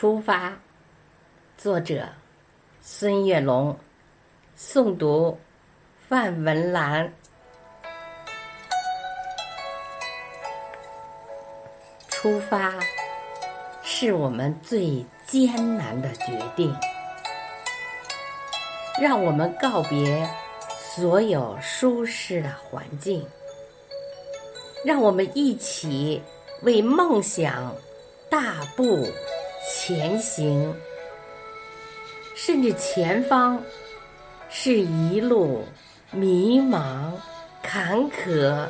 出发，作者孙月龙，诵读范文兰。出发是我们最艰难的决定，让我们告别所有舒适的环境，让我们一起为梦想大步前行。甚至前方是一路迷茫、坎坷、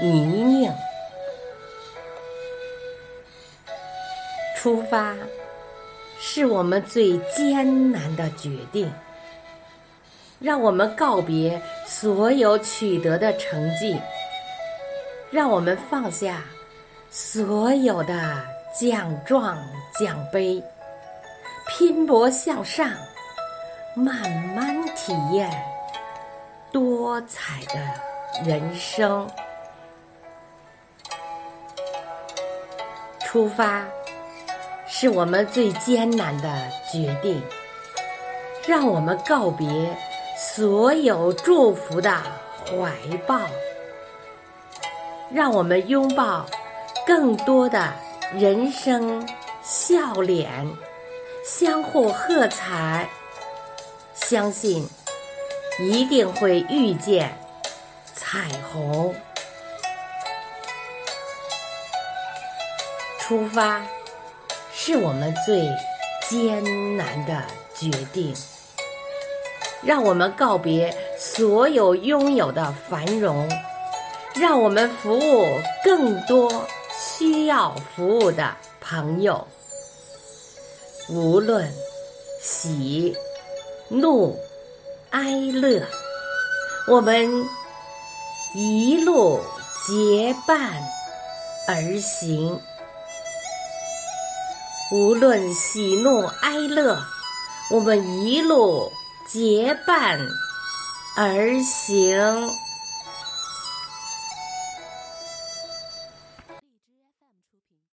泥泞。出发是我们最艰难的决定，让我们告别所有取得的成绩，让我们放下所有的奖状奖杯，拼搏向上，慢慢体验多彩的人生。出发。是我们最艰难的决定，让我们告别所有祝福的怀抱，让我们拥抱更多的人生笑脸，相互喝彩，相信一定会遇见彩虹。出发。是我们最艰难的决定，让我们告别所有拥有的繁荣，让我们服务更多需要服务的朋友。无论喜、怒、哀乐，我们一路结伴而行。无论喜怒哀乐，我们一路结伴而行。